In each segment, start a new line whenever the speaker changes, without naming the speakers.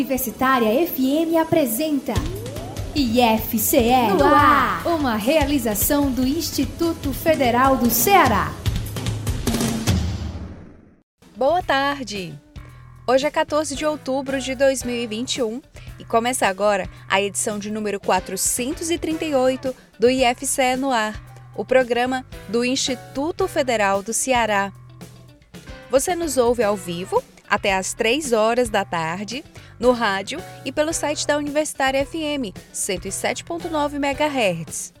Universitária FM apresenta IFCE no ar, uma realização do Instituto Federal do Ceará.
Boa tarde! Hoje é 14 de outubro de 2021 e começa agora a edição de número 438 do IFCE no ar, o programa do Instituto Federal do Ceará. Você nos ouve ao vivo até às 3 horas da tarde, no rádio e pelo site da Universitária FM 107.9 MHz.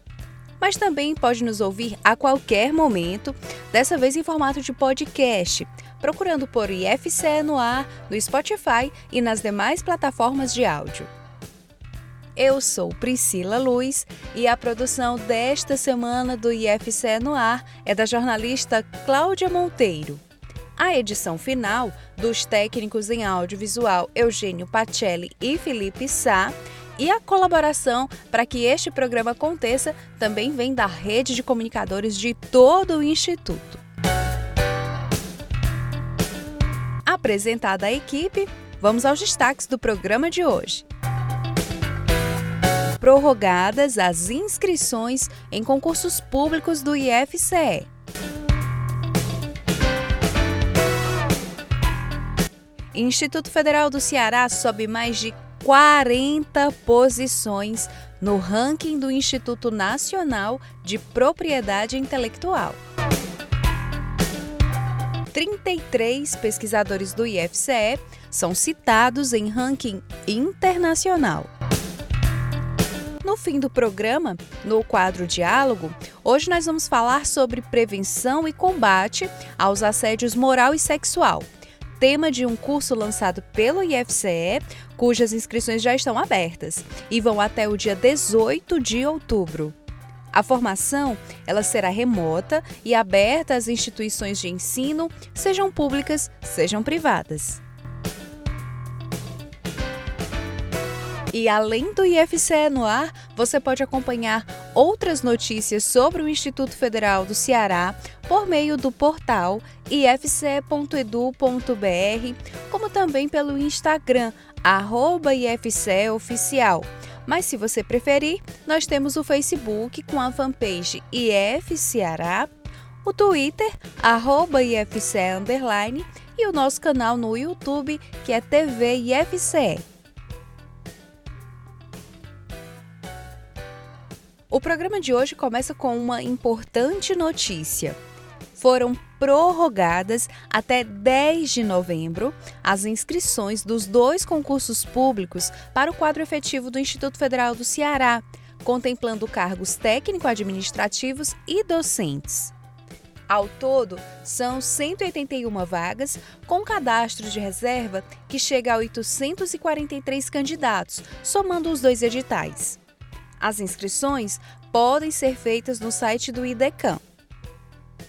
Mas também pode nos ouvir a qualquer momento, dessa vez em formato de podcast, procurando por IFCE no ar, no Spotify e nas demais plataformas de áudio. Eu sou Priscila Luz e a produção desta semana do IFCE no ar é da jornalista Cláudia Monteiro. A edição final dos técnicos em audiovisual Eugênio Pacelli e Felipe Sá e a colaboração para que este programa aconteça também vem da rede de comunicadores de todo o Instituto. Apresentada a equipe, vamos aos destaques do programa de hoje. Prorrogadas as inscrições em concursos públicos do IFCE. Instituto Federal do Ceará sobe mais de 40 posições no ranking do Instituto Nacional de Propriedade Intelectual. 33 pesquisadores do IFCE são citados em ranking internacional. No fim do programa, no quadro Diálogo, hoje nós vamos falar sobre prevenção e combate aos assédios moral e sexual tema de um curso lançado pelo IFCE, cujas inscrições já estão abertas e vão até o dia 18 de outubro. A formação ela será remota e aberta às instituições de ensino, sejam públicas, sejam privadas. E além do IFCE no ar, você pode acompanhar outras notícias sobre o Instituto Federal do Ceará por meio do portal ifce.edu.br, como também pelo Instagram, arroba. Mas se você preferir, nós temos o Facebook com a fanpage IF Ceará, o Twitter, arroba IFCE Underline, e o nosso canal no YouTube, que é TV IFCE. O programa de hoje começa com uma importante notícia. Foram prorrogadas até 10 de novembro as inscrições dos dois concursos públicos para o quadro efetivo do Instituto Federal do Ceará, contemplando cargos técnico-administrativos e docentes. Ao todo, são 181 vagas, com cadastro de reserva que chega a 843 candidatos, somando os dois editais. As inscrições podem ser feitas no site do IDECAM.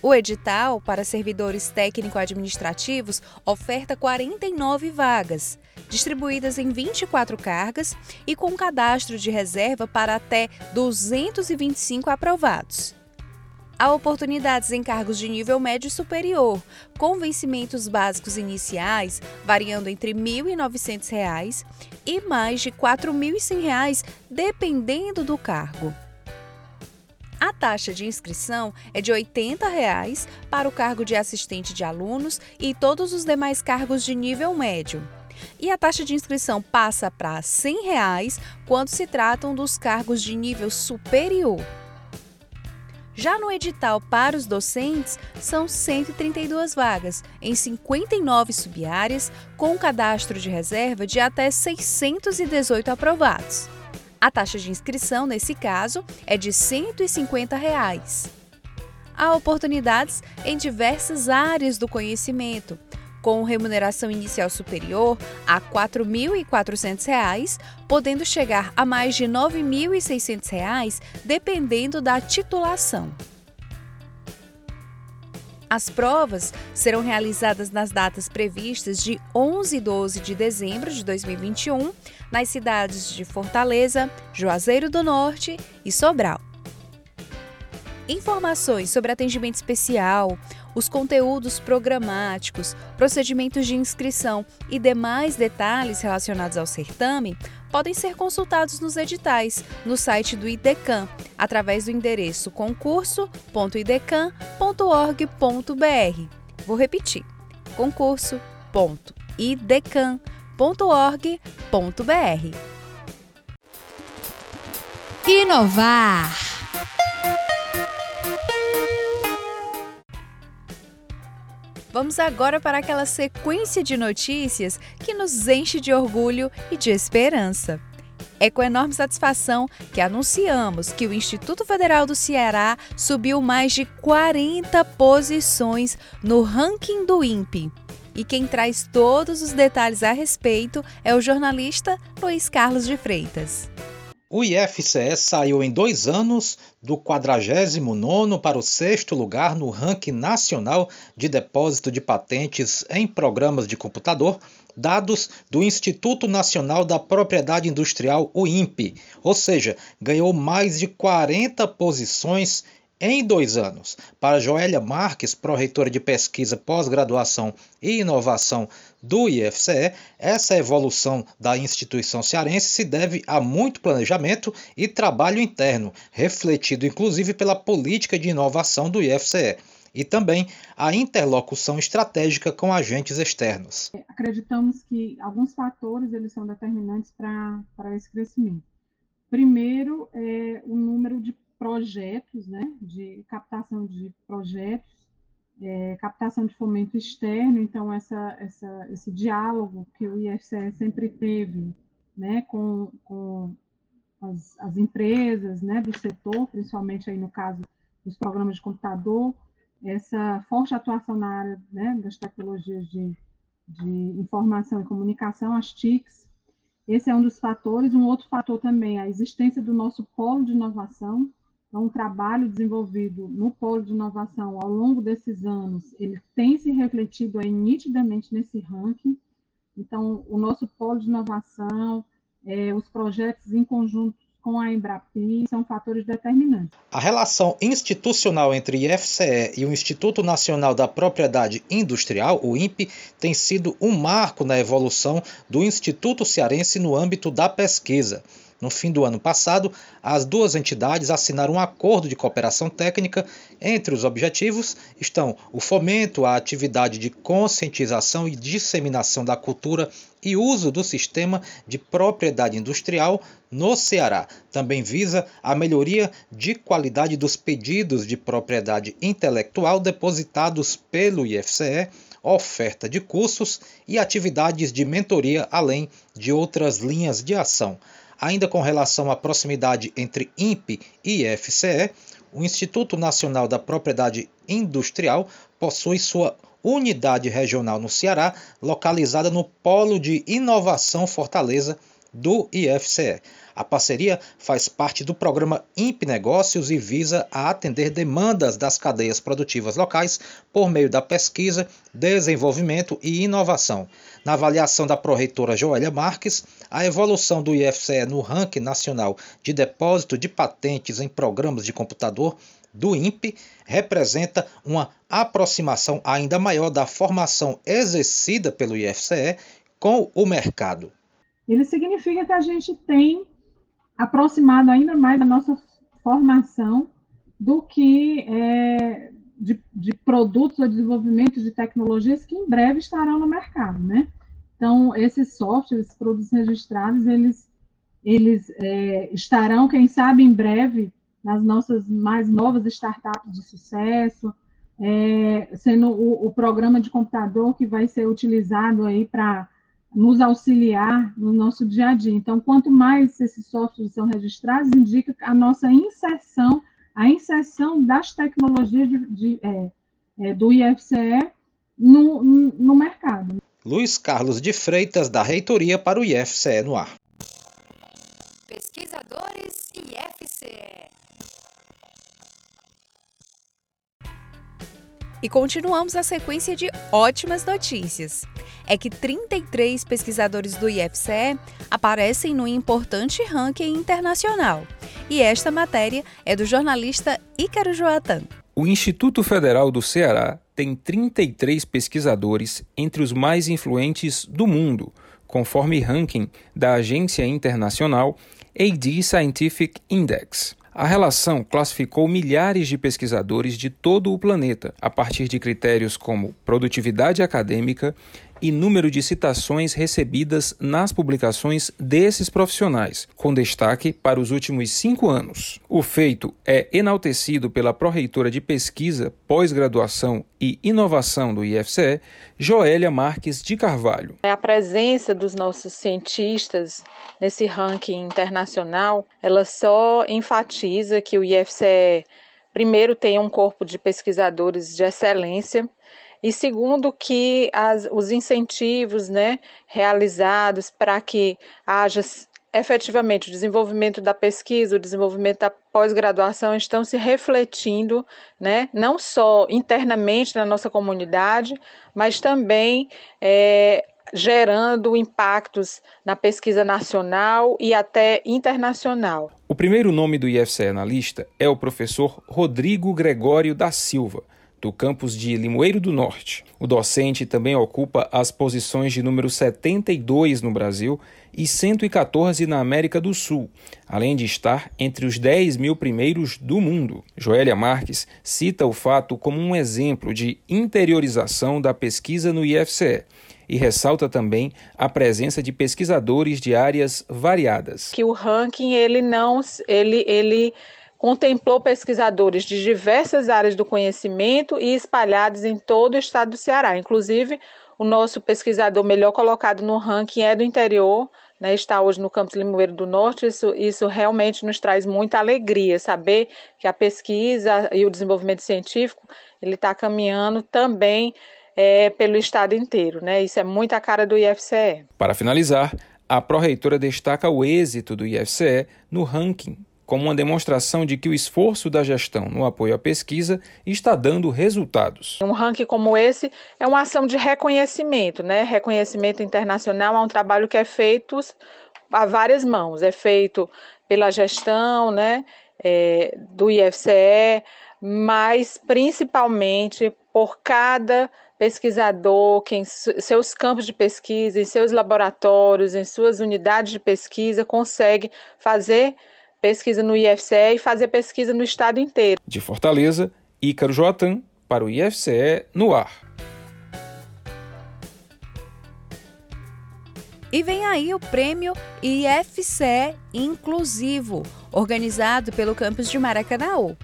O edital para servidores técnico-administrativos oferta 49 vagas, distribuídas em 24 cargas e com cadastro de reserva para até 225 aprovados. Há oportunidades em cargos de nível médio e superior, com vencimentos básicos iniciais variando entre R$ 1.900 e mais de R$ 4.100, dependendo do cargo. A taxa de inscrição é de 80 reais para o cargo de assistente de alunos e todos os demais cargos de nível médio. E a taxa de inscrição passa para 100 reais quando se tratam dos cargos de nível superior. Já no edital para os docentes, são 132 vagas, em 59 subáreas, com cadastro de reserva de até 618 aprovados. A taxa de inscrição, nesse caso, é de 150 reais. Há oportunidades em diversas áreas do conhecimento, com remuneração inicial superior a R$ 4.400, podendo chegar a mais de R$ 9.600, dependendo da titulação. As provas serão realizadas nas datas previstas de 11 e 12 de dezembro de 2021, nas cidades de Fortaleza, Juazeiro do Norte e Sobral. Informações sobre atendimento especial, os conteúdos programáticos, procedimentos de inscrição e demais detalhes relacionados ao certame podem ser consultados nos editais no site do IDECAM, através do endereço concurso.idecam.org.br. Vou repetir: concurso.idecam.org.br.
Inovar.
Vamos agora para aquela sequência de notícias que nos enche de orgulho e de esperança. É com enorme satisfação que anunciamos que o Instituto Federal do Ceará subiu mais de 40 posições no ranking do INPE. E quem traz todos os detalhes a respeito é o jornalista Luiz Carlos de Freitas.
O IFCE saiu em dois anos do 49 para o sexto lugar no ranking nacional de depósito de patentes em programas de computador, dados do Instituto Nacional da Propriedade Industrial, o INPE, ou seja, ganhou mais de 40 posições em dois anos. Para Joélia Marques, pró-reitora de pesquisa, pós-graduação e inovação do IFCE, essa evolução da instituição cearense se deve a muito planejamento e trabalho interno, refletido inclusive pela política de inovação do IFCE e também a interlocução estratégica com agentes externos.
Acreditamos que alguns fatores eles são determinantes para esse crescimento. Primeiro, é o número de projetos, né, de captação de projetos, é, captação de fomento externo, então essa, essa, esse diálogo que o IFCE sempre teve né, com, com as, as, empresas né, do setor, principalmente aí no caso dos programas de computador, essa forte atuação na área né, das tecnologias de, de informação e comunicação, as TICs, esse é um dos fatores. Um outro fator também, a existência do nosso polo de inovação, então, o trabalho desenvolvido no polo de inovação ao longo desses anos, ele tem se refletido aí nitidamente nesse ranking. Então, o nosso polo de inovação, é, os projetos em conjunto com a Embrapi são fatores determinantes.
A relação institucional entre IFCE e o Instituto Nacional da Propriedade Industrial, o INPE, tem sido um marco na evolução do Instituto Cearense no âmbito da pesquisa. No fim do ano passado, as duas entidades assinaram um acordo de cooperação técnica. Entre os objetivos estão o fomento à atividade de conscientização e disseminação da cultura e uso do sistema de propriedade industrial no Ceará. Também visa a melhoria de qualidade dos pedidos de propriedade intelectual depositados pelo IFCE oferta de cursos e atividades de mentoria, além de outras linhas de ação. Ainda com relação à proximidade entre INPE e IFCE, o Instituto Nacional da Propriedade Industrial possui sua unidade regional no Ceará, localizada no Polo de Inovação Fortaleza do IFCE. A parceria faz parte do programa INPE Negócios e visa a atender demandas das cadeias produtivas locais por meio da pesquisa, desenvolvimento e inovação. Na avaliação da pró-reitora Joélia Marques, a evolução do IFCE no ranking nacional de depósito de patentes em programas de computador do INPE representa uma aproximação ainda maior da formação exercida pelo IFCE com o mercado.
Ele significa que a gente tem aproximado ainda mais da nossa formação do que é, de, de produtos ou desenvolvimento de tecnologias que em breve estarão no mercado, né? Então, esses softwares, esses produtos registrados, eles, eles é, estarão, quem sabe, em breve nas nossas mais novas startups de sucesso, é, sendo o, o, programa de computador que vai ser utilizado aí para nos auxiliar no nosso dia a dia. Então, quanto mais esses softwares são registrados, indica a nossa inserção a inserção das tecnologias de, de, é, é, do IFCE no, no mercado.
Luiz Carlos de Freitas, da Reitoria para o IFCE no ar.
Pesquisadores IFCE.
E continuamos a sequência de ótimas notícias. É que 33 pesquisadores do IFCE aparecem no importante ranking internacional. E esta matéria é do jornalista Ícaro Joatan.
O Instituto Federal do Ceará tem 33 pesquisadores entre os mais influentes do mundo, conforme ranking da agência internacional AD Scientific Index. A relação classificou milhares de pesquisadores de todo o planeta a partir de critérios como produtividade acadêmica e número de citações recebidas nas publicações desses profissionais, com destaque para os últimos cinco anos. O feito é enaltecido pela pró-reitora de pesquisa, pós-graduação e inovação do IFCE, Joélia Marques de Carvalho.
A presença dos nossos cientistas nesse ranking internacional, ela só enfatiza que o IFCE primeiro tem um corpo de pesquisadores de excelência e segundo que as, os incentivos né, realizados para que haja efetivamente o desenvolvimento da pesquisa, o desenvolvimento da pós-graduação estão se refletindo, né, não só internamente na nossa comunidade, mas também é, gerando impactos na pesquisa nacional e até internacional.
O primeiro nome do IFCE na lista é o professor Rodrigo Gregório da Silva do campus de Limoeiro do Norte. O docente também ocupa as posições de número 72 no Brasil e 114 na América do Sul, além de estar entre os 10 mil primeiros do mundo. Joélia Marques cita o fato como um exemplo de interiorização da pesquisa no IFCE e ressalta também a presença de pesquisadores de áreas variadas.
Que o ranking ele não ele ele contemplou pesquisadores de diversas áreas do conhecimento e espalhados em todo o estado do Ceará. Inclusive, o nosso pesquisador melhor colocado no ranking é do interior, né, está hoje no campus Limoeiro do Norte. Isso, isso realmente nos traz muita alegria, saber que a pesquisa e o desenvolvimento científico ele está caminhando também é, pelo estado inteiro. Né? Isso é muito a cara do IFCE.
Para finalizar, a pró-reitora destaca o êxito do IFCE no ranking como uma demonstração de que o esforço da gestão no apoio à pesquisa está dando resultados.
Um ranking como esse é uma ação de reconhecimento, né? Reconhecimento internacional é um trabalho que é feito a várias mãos, é feito pela gestão, né? É, do IFCE, mas principalmente por cada pesquisador que em seus campos de pesquisa, em seus laboratórios, em suas unidades de pesquisa consegue fazer pesquisa no IFCE e fazer pesquisa no estado inteiro.
De Fortaleza, Ícaro Joatan para o IFCE no ar.
E vem aí o prêmio IFCE Inclusivo, organizado pelo campus de Maracanaú.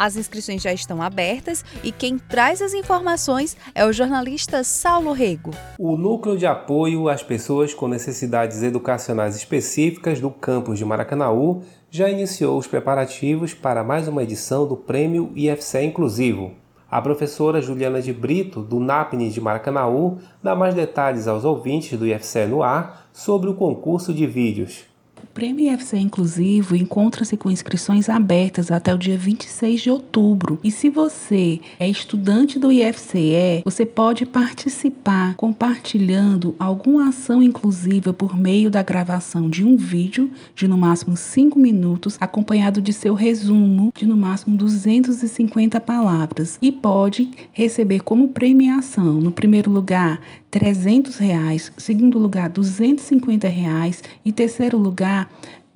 As inscrições já estão abertas e quem traz as informações é o jornalista Saulo Rego.
O Núcleo de Apoio às Pessoas com Necessidades Educacionais Específicas do campus de Maracanaú já iniciou os preparativos para mais uma edição do Prêmio IFCE Inclusivo. A professora Juliana de Brito, do NAPNE de Maracanaú, dá mais detalhes aos ouvintes do IFCE no ar sobre o concurso de vídeos.
O Prêmio IFC Inclusivo encontra-se com inscrições abertas até o dia 26 de outubro. E se você é estudante do IFCE, você pode participar compartilhando alguma ação inclusiva por meio da gravação de um vídeo de no máximo 5 minutos, acompanhado de seu resumo de no máximo 250 palavras. E pode receber como premiação, no primeiro lugar, 300 reais, segundo lugar 250 reais e terceiro lugar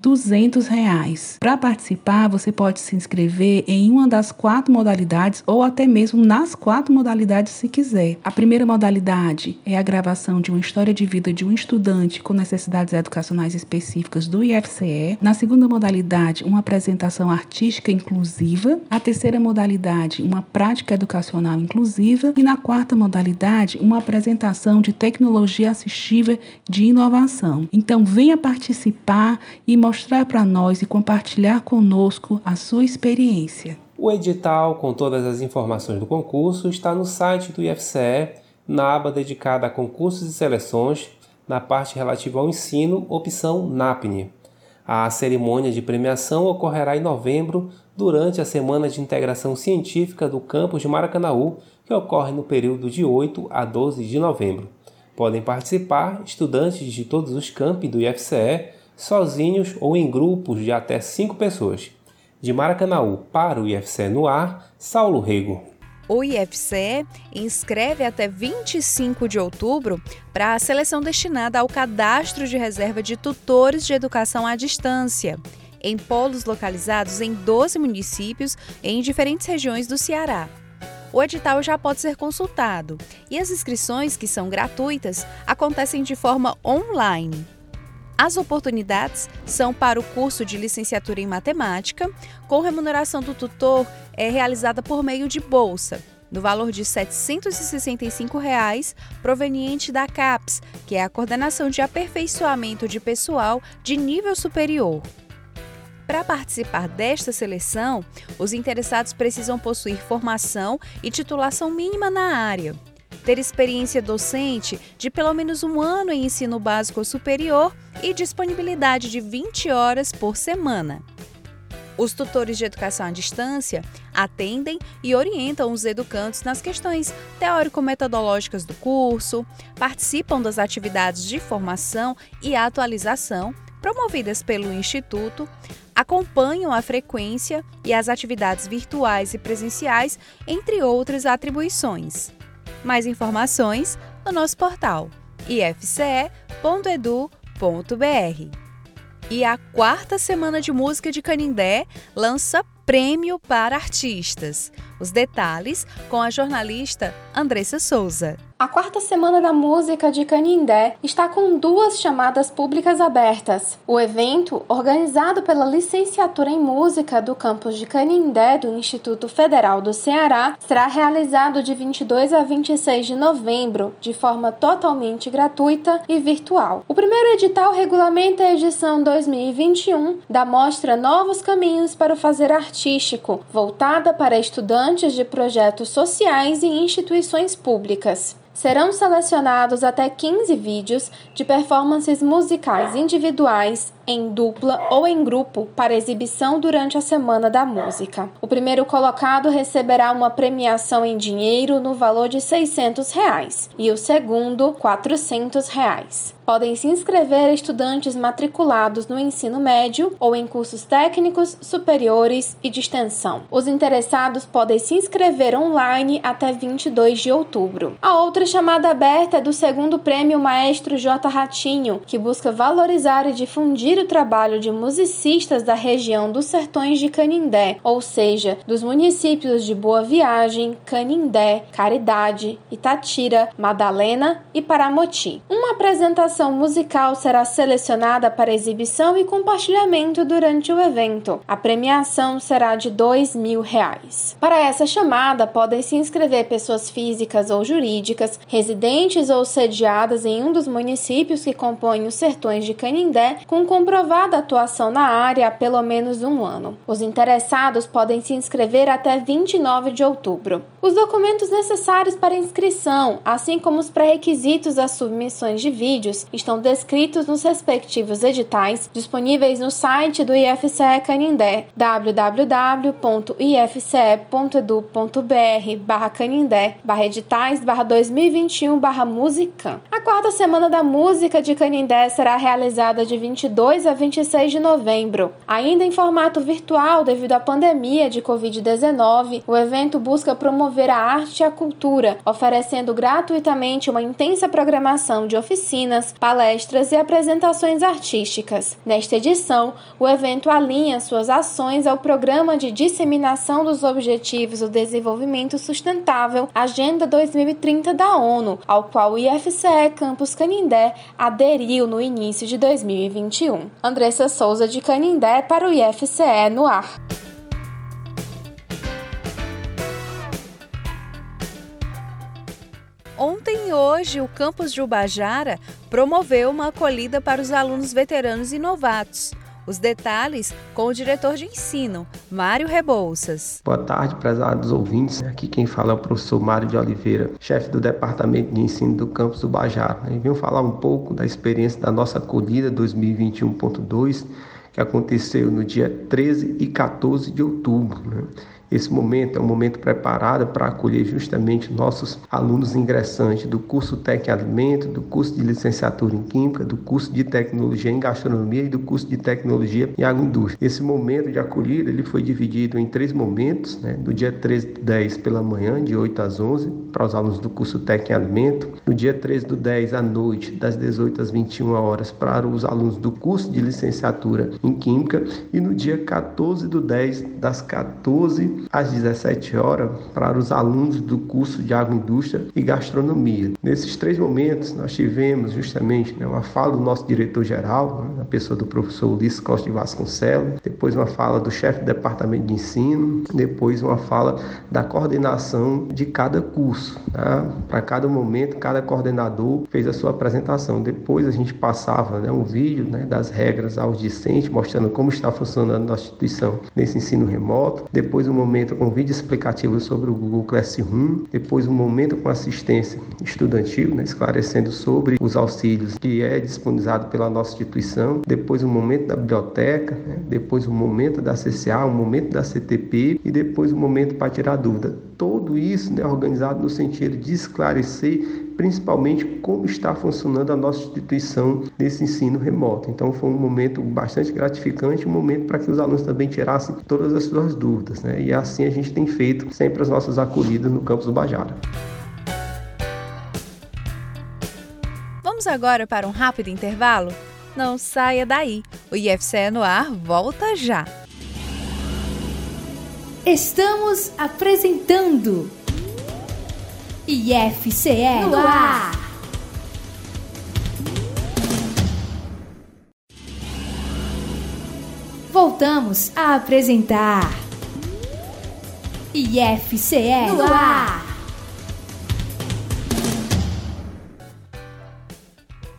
200 reais. Para participar, você pode se inscrever em uma das quatro modalidades ou até mesmo nas quatro modalidades se quiser. A primeira modalidade é a gravação de uma história de vida de um estudante com necessidades educacionais específicas do IFCE. Na segunda modalidade, uma apresentação artística inclusiva. A terceira modalidade, uma prática educacional inclusiva. E na quarta modalidade, uma apresentação de tecnologia assistiva de inovação. Então, venha participar e mostrar mostrar para nós e compartilhar conosco a sua experiência.
O edital com todas as informações do concurso está no site do IFCE, na aba dedicada a concursos e seleções, na parte relativa ao ensino, opção NAPNE. A cerimônia de premiação ocorrerá em novembro, durante a Semana de Integração Científica do campus de Maracanaú, que ocorre no período de 8 a 12 de novembro. Podem participar estudantes de todos os campi do IFCE, sozinhos ou em grupos de até cinco pessoas. De Maracanaú para o IFCE no ar, Saulo Rego.
O IFCE inscreve até 25 de outubro para a seleção destinada ao cadastro de reserva de tutores de educação à distância, em polos localizados em 12 municípios em diferentes regiões do Ceará. O edital já pode ser consultado e as inscrições, que são gratuitas, acontecem de forma online. As oportunidades são para o curso de licenciatura em matemática, com remuneração do tutor é realizada por meio de bolsa, no valor de 765 reais, proveniente da CAPES, que é a Coordenação de Aperfeiçoamento de Pessoal de Nível Superior. Para participar desta seleção, os interessados precisam possuir formação e titulação mínima na área ter experiência docente de pelo menos um ano em ensino básico ou superior e disponibilidade de 20 horas por semana. Os tutores de educação à distância atendem e orientam os educandos nas questões teórico-metodológicas do curso, participam das atividades de formação e atualização promovidas pelo Instituto, acompanham a frequência e as atividades virtuais e presenciais, entre outras atribuições. Mais informações no nosso portal ifce.edu.br. E a quarta semana de música de Canindé lança prêmio para artistas. Os detalhes com a jornalista Andressa Souza.
A quarta semana da música de Canindé está com duas chamadas públicas abertas. O evento, organizado pela Licenciatura em Música do campus de Canindé do Instituto Federal do Ceará, será realizado de 22 a 26 de novembro, de forma totalmente gratuita e virtual. O primeiro edital regulamenta a edição 2021 da mostra Novos Caminhos para o Fazer Artístico, voltada para estudantes de projetos sociais e instituições públicas. Serão selecionados até 15 vídeos de performances musicais individuais em dupla ou em grupo para exibição durante a Semana da Música. O primeiro colocado receberá uma premiação em dinheiro no valor de 600 reais, e o segundo 400 reais. Podem se inscrever estudantes matriculados no ensino médio ou em cursos técnicos, superiores e de extensão. Os interessados podem se inscrever online até 22 de outubro. A outra chamada aberta é do segundo prêmio Maestro J. Ratinho, que busca valorizar e difundir o trabalho de musicistas da região dos Sertões de Canindé, ou seja, dos municípios de Boa Viagem, Canindé, Caridade, Itatira, Madalena e Paramoti. Uma apresentação musical será selecionada para exibição e compartilhamento durante o evento. A premiação será de dois mil reais. Para essa chamada, podem se inscrever pessoas físicas ou jurídicas, residentes ou sediadas em um dos municípios que compõem os Sertões de Canindé, com comprovada atuação na área há pelo menos um ano. Os interessados podem se inscrever até 29 de outubro. Os documentos necessários para inscrição, assim como os pré-requisitos das submissões de vídeos, estão descritos nos respectivos editais disponíveis no site do IFCE Canindé, www.ifce.edu.br barra Canindé, barra editais, barra 2021, barra Musicam. A quarta semana da música de Canindé será realizada de 22 a 26 de novembro. Ainda em formato virtual devido à pandemia de Covid-19, o evento busca promover a arte e a cultura, oferecendo gratuitamente uma intensa programação de oficinas, palestras e apresentações artísticas. Nesta edição, o evento alinha suas ações ao Programa de Disseminação dos Objetivos do Desenvolvimento Sustentável Agenda 2030 da ONU, ao qual o IFCE Campus Canindé aderiu no início de 2021. Andressa Souza de Canindé para o IFCE no ar.
Ontem e hoje, o campus de Ubajara promoveu uma acolhida para os alunos veteranos e novatos. Os detalhes com o diretor de ensino, Mário Rebouças.
Boa tarde, prezados ouvintes. Aqui quem fala é o professor Mário de Oliveira, chefe do Departamento de Ensino do campus do Bajara. E venho falar um pouco da experiência da nossa acolhida 2021.2, que aconteceu no dia 13 e 14 de outubro. Né? Esse momento é um momento preparado para acolher justamente nossos alunos ingressantes do curso Técnico em Alimento, do curso de licenciatura em Química, do curso de Tecnologia em Gastronomia e do curso de Tecnologia em Agroindústria. Esse momento de acolhida ele foi dividido em três momentos, né? do dia 13 do 10 pela manhã, de 8 às 11, para os alunos do curso Técnico em Alimento, no dia 13 do 10 à noite, das 18 às 21 horas, para os alunos do curso de licenciatura em Química e no dia 14 do 10, das 14 às 17 horas, para os alunos do curso de Agroindústria e Gastronomia. Nesses três momentos, nós tivemos justamente né, uma fala do nosso diretor-geral, né, a pessoa do professor Ulisses Costa de Vasconcelos, depois uma fala do chefe do departamento de ensino, depois uma fala da coordenação de cada curso. Tá? Para cada momento, cada coordenador fez a sua apresentação. Depois a gente passava né, um vídeo né, das regras aos discentes, mostrando como está funcionando a nossa instituição nesse ensino remoto. Depois um momento com vídeo explicativo sobre o Google Classroom. Depois um momento com assistência estudantil, né, esclarecendo sobre os auxílios que é disponibilizado pela nossa instituição. Depois um momento da biblioteca. Né, depois um momento da CCA, um momento da CTP e depois um momento para tirar dúvida. Tudo isso né, organizado no sentido de esclarecer principalmente como está funcionando a nossa instituição nesse ensino remoto. Então foi um momento bastante gratificante, um momento para que os alunos também tirassem todas as suas dúvidas, né? E assim a gente tem feito sempre as nossas acolhidas no campus do Bajara.
Vamos agora para um rápido intervalo? Não saia daí. O IFCE no ar volta já.
Estamos apresentando IFCE no ar. Voltamos a apresentar IFCE no ar.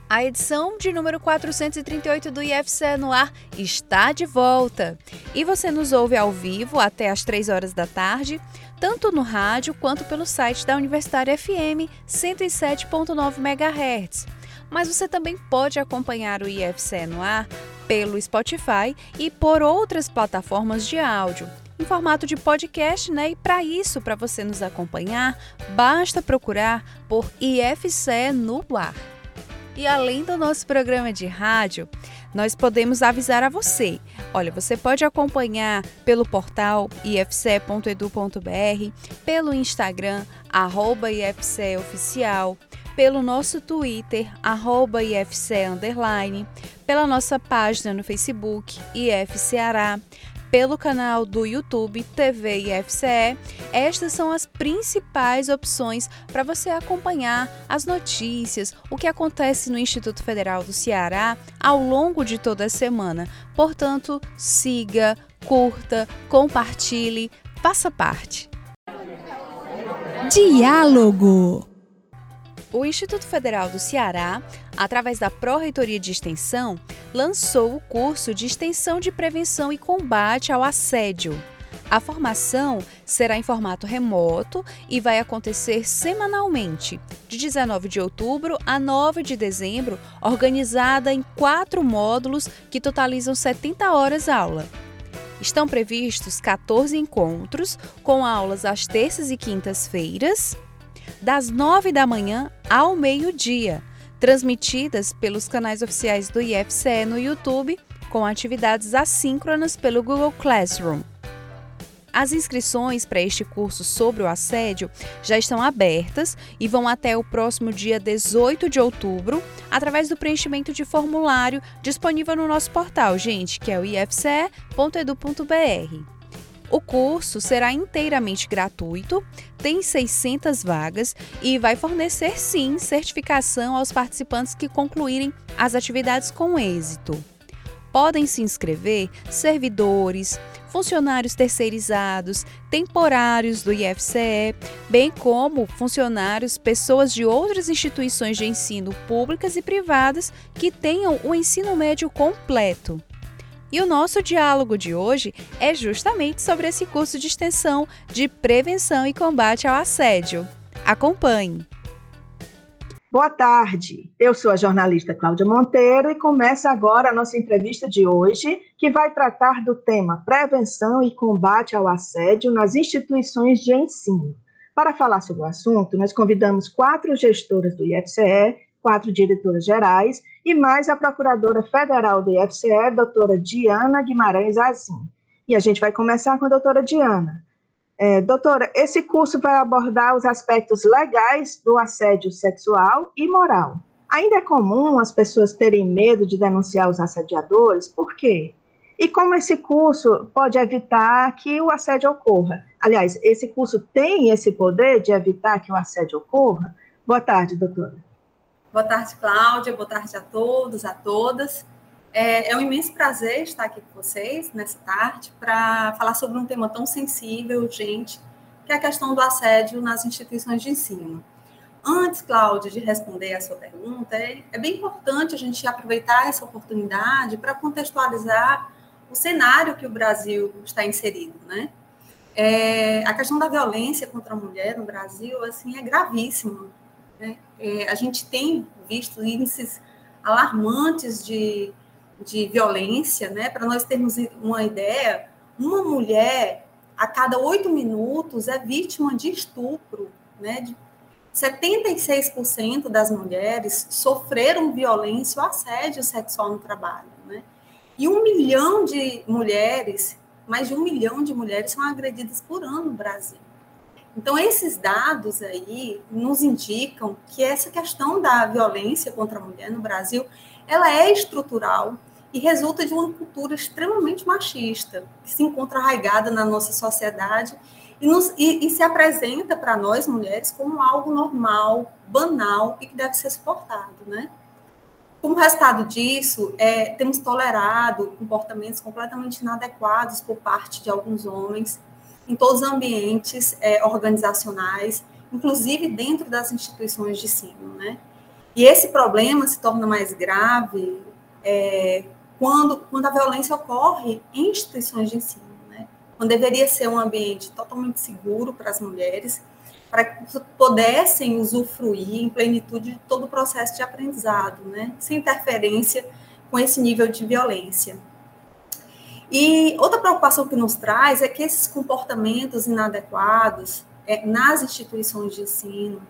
A edição de número 438 do IFCE no ar está de volta. E você nos ouve ao vivo até às 3 horas da tarde tanto no rádio quanto pelo site da Universitária FM 107.9 MHz. Mas você também pode acompanhar o IFCE no ar pelo Spotify e por outras plataformas de áudio em formato de podcast, né? E para isso, para você nos acompanhar, basta procurar por IFCE no ar. E além do nosso programa de rádio, nós podemos avisar a você. Olha, você pode acompanhar pelo portal ifce.edu.br, pelo Instagram, arroba ifceoficial, pelo nosso Twitter, arroba ifce, pela nossa página no Facebook, IFCeará, pelo canal do YouTube TV IFCE. Estas são as principais opções para você acompanhar as notícias, o que acontece no Instituto Federal do Ceará ao longo de toda a semana. Portanto, siga, curta, compartilhe, faça parte.
Diálogo
o Instituto Federal do Ceará, através da Pró-Reitoria de Extensão, lançou o curso de Extensão de Prevenção e Combate ao Assédio. A formação será em formato remoto e vai acontecer semanalmente, de 19 de outubro a 9 de dezembro, organizada em quatro módulos que totalizam 70 horas aula. Estão previstos 14 encontros, com aulas às terças e quintas-feiras, das 9 da manhã ao meio-dia, transmitidas pelos canais oficiais do IFCE no YouTube, com atividades assíncronas pelo Google Classroom. As inscrições para este curso sobre o assédio já estão abertas e vão até o próximo dia 18 de outubro, através do preenchimento de formulário disponível no nosso portal, gente, que é o ifce.edu.br. O curso será inteiramente gratuito, tem 600 vagas e vai fornecer, sim, certificação aos participantes que concluírem as atividades com êxito. Podem se inscrever servidores, funcionários terceirizados, temporários do IFCE, bem como funcionários, pessoas de outras instituições de ensino públicas e privadas que tenham o ensino médio completo. E o nosso diálogo de hoje é justamente sobre esse curso de extensão de prevenção e combate ao assédio. Acompanhe!
Boa tarde, eu sou a jornalista Cláudia Monteiro e começa agora a nossa entrevista de hoje, que vai tratar do tema prevenção e combate ao assédio nas instituições de ensino. Para falar sobre o assunto, nós convidamos quatro gestoras do IFCE, quatro diretoras gerais e mais a procuradora federal do IFCE, doutora Diana Guimarães Azim. E a gente vai começar com a doutora Diana. É, doutora, esse curso vai abordar os aspectos legais do assédio sexual e moral. Ainda é comum as pessoas terem medo de denunciar os assediadores, por quê? E como esse curso pode evitar que o assédio ocorra? Aliás, esse curso tem esse poder de evitar que o assédio ocorra? Boa tarde, doutora.
Boa tarde, Cláudia. Boa tarde a todos, a todas. É, é um imenso prazer estar aqui com vocês nessa tarde para falar sobre um tema tão sensível, urgente, que é a questão do assédio nas instituições de ensino. Antes, Cláudia, de responder a sua pergunta, é, é bem importante a gente aproveitar essa oportunidade para contextualizar o cenário que o Brasil está inserido, né? É, a questão da violência contra a mulher no Brasil, assim, é gravíssima. Né? É, a gente tem visto índices alarmantes de de violência, né? Para nós termos uma ideia, uma mulher a cada oito minutos é vítima de estupro, né? De 76% das mulheres sofreram violência ou assédio sexual no trabalho, né? E um milhão de mulheres, mais de um milhão de mulheres são agredidas por ano no Brasil. Então, esses dados aí nos indicam que essa questão da violência contra a mulher no Brasil, ela é estrutural e resulta de uma cultura extremamente machista, que se encontra arraigada na nossa sociedade e, nos, e, e se apresenta para nós, mulheres, como algo normal, banal e que deve ser suportado, né? Como resultado disso, é, temos tolerado comportamentos completamente inadequados por parte de alguns homens em todos os ambientes é, organizacionais, inclusive dentro das instituições de ensino, né? E esse problema se torna mais grave é, quando, quando a violência ocorre em instituições de ensino, né? quando deveria ser um ambiente totalmente seguro para as mulheres, para que pudessem usufruir em plenitude de todo o processo de aprendizado, né? sem interferência com esse nível de violência. E outra preocupação que nos traz é que esses comportamentos inadequados é, nas instituições de ensino,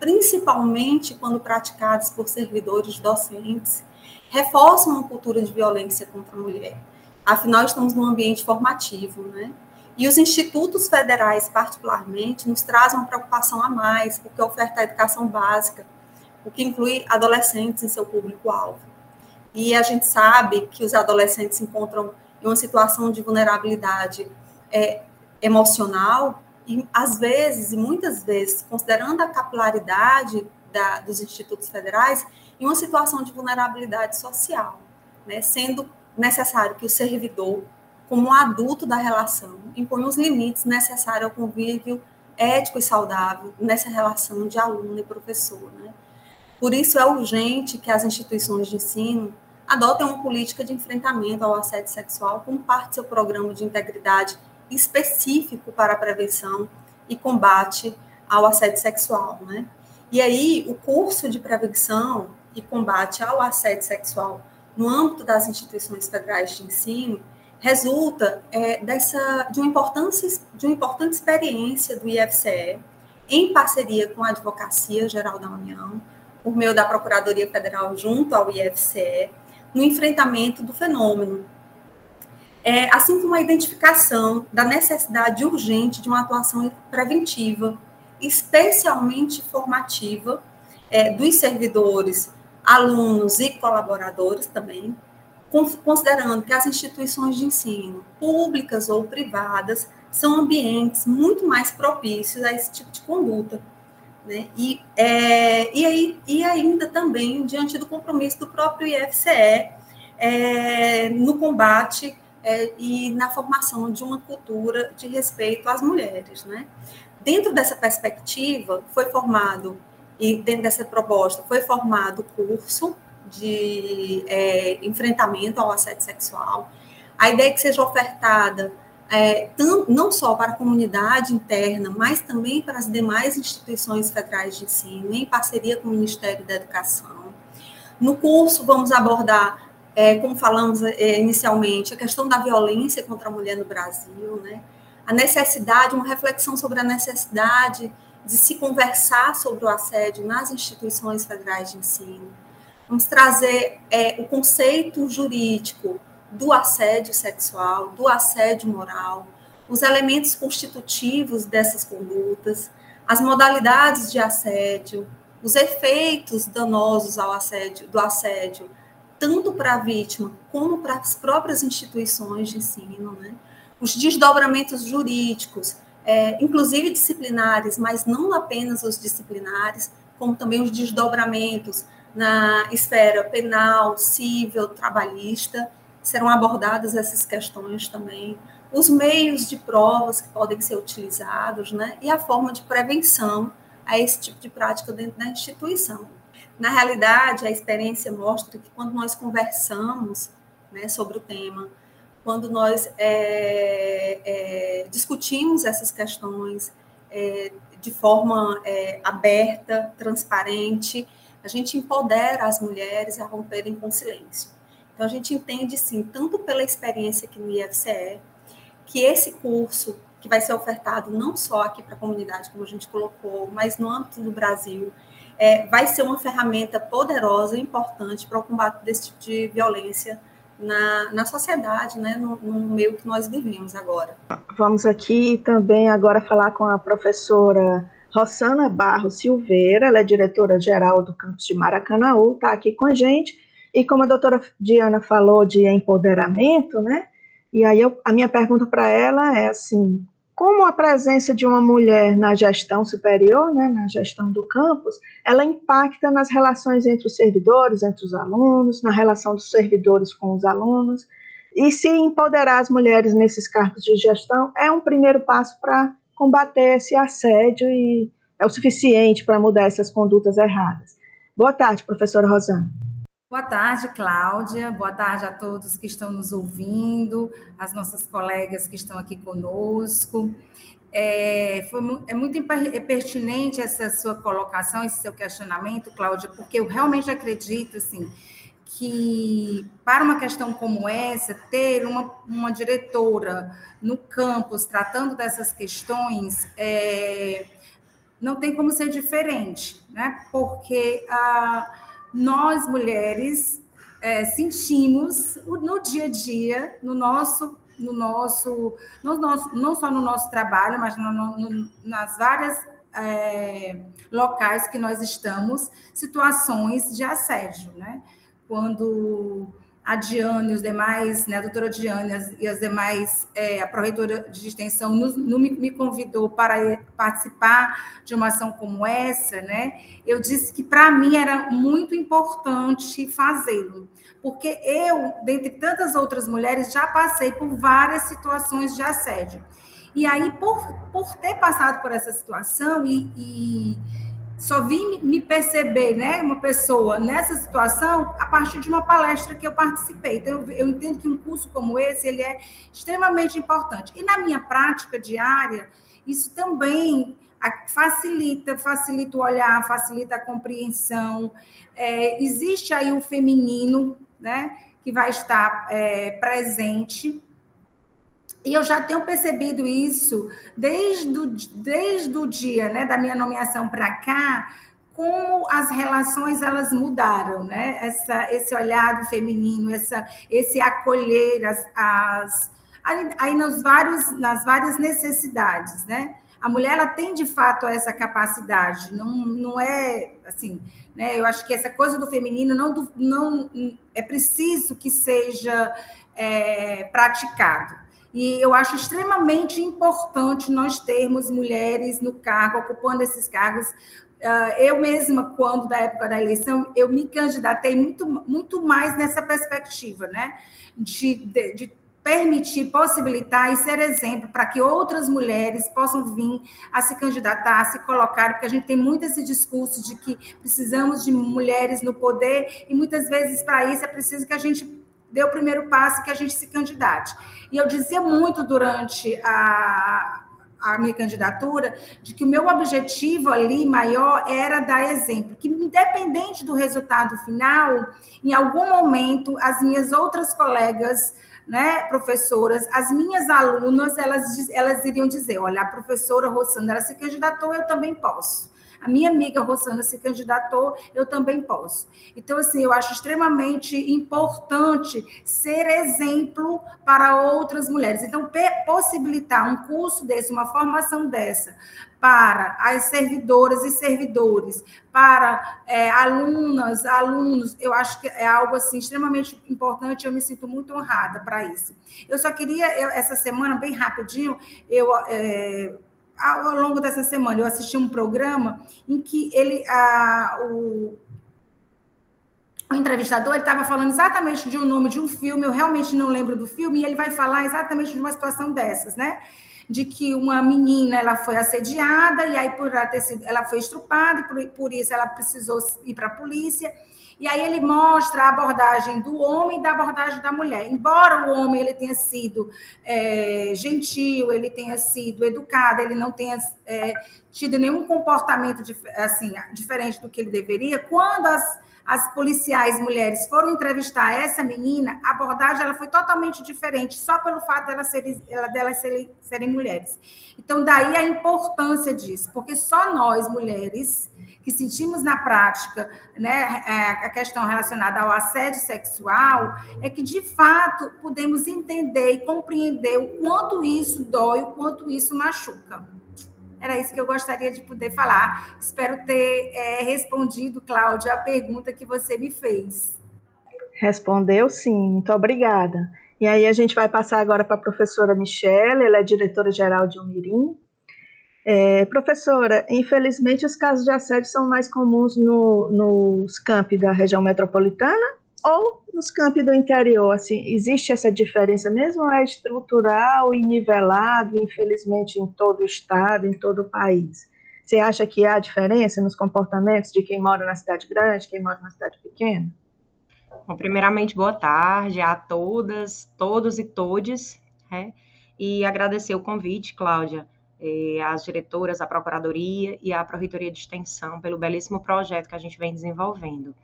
principalmente quando praticados por servidores docentes, reforçam uma cultura de violência contra a mulher. Afinal, estamos num ambiente formativo, né? E os institutos federais, particularmente, nos trazem uma preocupação a mais, porque oferta a educação básica, o que inclui adolescentes em seu público-alvo. E a gente sabe que os adolescentes encontram uma situação de vulnerabilidade é, emocional e, às vezes, e muitas vezes, considerando a capilaridade da, dos institutos federais, em uma situação de vulnerabilidade social, né, sendo necessário que o servidor, como adulto da relação, imponha os limites necessários ao convívio ético e saudável nessa relação de aluno e professor. Né? Por isso, é urgente que as instituições de ensino adotem uma política de enfrentamento ao assédio sexual como parte do seu programa de integridade específico para a prevenção e combate ao assédio sexual. Né? E aí, o curso de prevenção e combate ao assédio sexual no âmbito das instituições federais de ensino resulta é, dessa de uma importância de uma importante experiência do IFCE em parceria com a Advocacia Geral da União por meio da Procuradoria Federal junto ao IFCE no enfrentamento do fenômeno é, assim como a identificação da necessidade urgente de uma atuação preventiva, especialmente formativa, é, dos servidores alunos e colaboradores também, considerando que as instituições de ensino, públicas ou privadas, são ambientes muito mais propícios a esse tipo de conduta. Né? E, é, e, aí, e ainda também diante do compromisso do próprio IFCE é, no combate é, e na formação de uma cultura de respeito às mulheres. Né? Dentro dessa perspectiva, foi formado e dentro dessa proposta foi formado o curso de é, enfrentamento ao assédio sexual. A ideia é que seja ofertada é, não só para a comunidade interna, mas também para as demais instituições federais de ensino, em parceria com o Ministério da Educação. No curso, vamos abordar, é, como falamos é, inicialmente, a questão da violência contra a mulher no Brasil, né? a necessidade, uma reflexão sobre a necessidade de se conversar sobre o assédio nas instituições federais de ensino. Vamos trazer é, o conceito jurídico do assédio sexual, do assédio moral, os elementos constitutivos dessas condutas, as modalidades de assédio, os efeitos danosos ao assédio, do assédio, tanto para a vítima como para as próprias instituições de ensino, né? os desdobramentos jurídicos, é, inclusive disciplinares, mas não apenas os disciplinares, como também os desdobramentos na esfera penal, civil, trabalhista, serão abordadas essas questões também, os meios de provas que podem ser utilizados, né, e a forma de prevenção a esse tipo de prática dentro da instituição. Na realidade, a experiência mostra que quando nós conversamos né, sobre o tema, quando nós é, é, discutimos essas questões é, de forma é, aberta, transparente, a gente empodera as mulheres a romperem com silêncio. Então, a gente entende, sim, tanto pela experiência aqui no IFCE, que esse curso, que vai ser ofertado não só aqui para a comunidade, como a gente colocou, mas no âmbito do Brasil, é, vai ser uma ferramenta poderosa e importante para o combate desse tipo de violência na, na sociedade, né, no, no meio que nós vivemos agora.
Vamos aqui também agora falar com a professora Rossana Barro Silveira, ela é diretora-geral do campus de Maracanaú, está aqui com a gente, e como a doutora Diana falou de empoderamento, né, e aí eu, a minha pergunta para ela é assim, como a presença de uma mulher na gestão superior, né, na gestão do campus, ela impacta nas relações entre os servidores, entre os alunos, na relação dos servidores com os alunos, e se empoderar as mulheres nesses cargos de gestão é um primeiro passo para combater esse assédio e é o suficiente para mudar essas condutas erradas. Boa tarde, professora Rosana.
Boa tarde, Cláudia. Boa tarde a todos que estão nos ouvindo, as nossas colegas que estão aqui conosco. É, foi, é muito é pertinente essa sua colocação, esse seu questionamento, Cláudia, porque eu realmente acredito assim, que para uma questão como essa, ter uma, uma diretora no campus tratando dessas questões é, não tem como ser diferente, né? porque a nós mulheres é, sentimos no dia a dia, no nosso, no nosso, no nosso, não só no nosso trabalho, mas no, no, nas várias é, locais que nós estamos, situações de assédio, né? Quando a Diane e os demais, né, a doutora Diane e as demais, é, a proreitora de extensão nos, no, me convidou para participar de uma ação como essa, né, eu disse que para mim era muito importante fazê-lo, porque eu, dentre tantas outras mulheres, já passei por várias situações de assédio. E aí, por, por ter passado por essa situação e, e só vim me perceber, né, uma pessoa nessa situação a partir de uma palestra que eu participei. Então, eu, eu entendo que um curso como esse ele é extremamente importante. E na minha prática diária, isso também facilita, facilita o olhar, facilita a compreensão. É, existe aí o feminino, né, que vai estar é, presente e eu já tenho percebido isso desde o, desde o dia né, da minha nomeação para cá, como as relações elas mudaram, né? Essa, esse olhar do feminino, essa, esse acolher as, as aí, nos vários, nas várias necessidades, né? A mulher ela tem de fato essa capacidade, não, não é assim, né? Eu acho que essa coisa do feminino não, não é preciso que seja é, praticado. E eu acho extremamente importante nós termos mulheres no cargo, ocupando esses cargos. Ah, eu mesma, quando da época da eleição, eu me candidatei muito, muito mais nessa perspectiva, né? de, de, de permitir, possibilitar e ser exemplo para que outras mulheres possam vir a se candidatar, a se colocar, porque a gente tem muito esse discurso de que precisamos de mulheres no poder e muitas vezes para isso é preciso que a gente dê o primeiro passo que a gente se candidate. E eu dizia muito durante a, a minha candidatura, de que o meu objetivo ali maior era dar exemplo, que independente do resultado final, em algum momento as minhas outras colegas, né, professoras, as minhas alunas, elas, elas iriam dizer, olha, a professora Rossandra se candidatou, eu também posso a minha amiga Rosana se candidatou, eu também posso. Então, assim, eu acho extremamente importante ser exemplo para outras mulheres. Então, possibilitar um curso desse, uma formação dessa, para as servidoras e servidores, para é, alunas, alunos, eu acho que é algo assim extremamente importante. Eu me sinto muito honrada para isso. Eu só queria eu, essa semana bem rapidinho, eu é, ao longo dessa semana, eu assisti um programa em que ele, a, o, o entrevistador estava falando exatamente de um nome de um filme, eu realmente não lembro do filme, e ele vai falar exatamente de uma situação dessas, né? De que uma menina ela foi assediada, e aí por ela, ter sido, ela foi estrupada, e por, por isso ela precisou ir para a polícia. E aí ele mostra a abordagem do homem e da abordagem da mulher. Embora o homem ele tenha sido é, gentil, ele tenha sido educado, ele não tenha é, tido nenhum comportamento assim, diferente do que ele deveria, quando as, as policiais mulheres foram entrevistar essa menina, a abordagem ela foi totalmente diferente, só pelo fato dela ser, delas serem, serem mulheres. Então, daí a importância disso, porque só nós, mulheres, que sentimos na prática, né, é, a questão relacionada ao assédio sexual, é que de fato podemos entender e compreender o quanto isso dói, o quanto isso machuca. Era isso que eu gostaria de poder falar. Espero ter é, respondido, Cláudia, a pergunta que você me fez.
Respondeu sim, muito obrigada. E aí a gente vai passar agora para a professora Michelle, ela é diretora-geral de Umirim, é, professora, infelizmente os casos de assédio são mais comuns no, nos campi da região metropolitana ou nos campi do interior? Assim, existe essa diferença mesmo é estrutural e nivelado, infelizmente, em todo o estado, em todo o país? Você acha que há diferença nos comportamentos de quem mora na cidade grande, quem mora na cidade pequena?
Bom, primeiramente, boa tarde a todas, todos e todes, né? e agradecer o convite, Cláudia eh, as diretoras, a Procuradoria e a Pró-Reitoria de Extensão pelo belíssimo projeto que a gente vem desenvolvendo.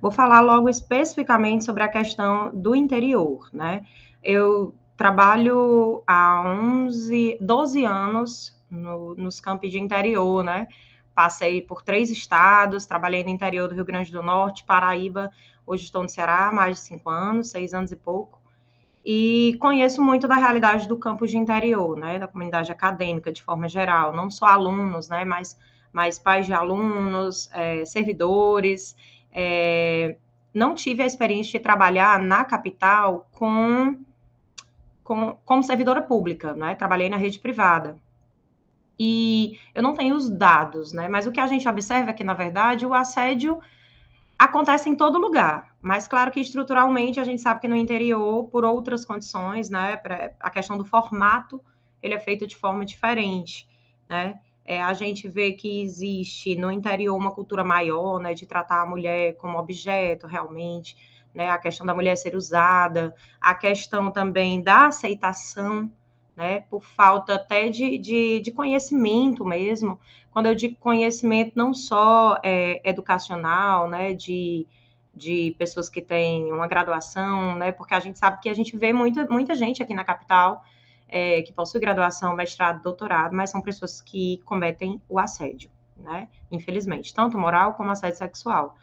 Vou falar logo especificamente sobre a questão do interior, né? Eu trabalho há 11, 12 anos no, nos campos de interior, né? Passei por três estados, trabalhei no interior do Rio Grande do Norte, Paraíba, hoje estou no Ceará há mais de cinco anos, seis anos e pouco e conheço muito da realidade do campus de interior, né, da comunidade acadêmica de forma geral, não só alunos, né, mas, mas pais de alunos, é, servidores. É, não tive a experiência de trabalhar na capital com, com como servidora pública, né, trabalhei na rede privada. E eu não tenho os dados, né, mas o que a gente observa é que, na verdade, o assédio acontece em todo lugar, mas claro que estruturalmente a gente sabe que no interior, por outras condições, né, a questão do formato, ele é feito de forma diferente, né? É, a gente vê que existe no interior uma cultura maior, né, de tratar a mulher como objeto realmente, né, a questão da mulher ser usada, a questão também da aceitação, né, por falta até de, de, de conhecimento mesmo, quando eu digo conhecimento não só é, educacional, né, de, de pessoas que têm uma graduação, né, porque a gente sabe que a gente vê muita, muita gente aqui na capital é, que possui graduação, mestrado, doutorado, mas são pessoas que cometem o assédio, né, infelizmente, tanto moral como assédio sexual.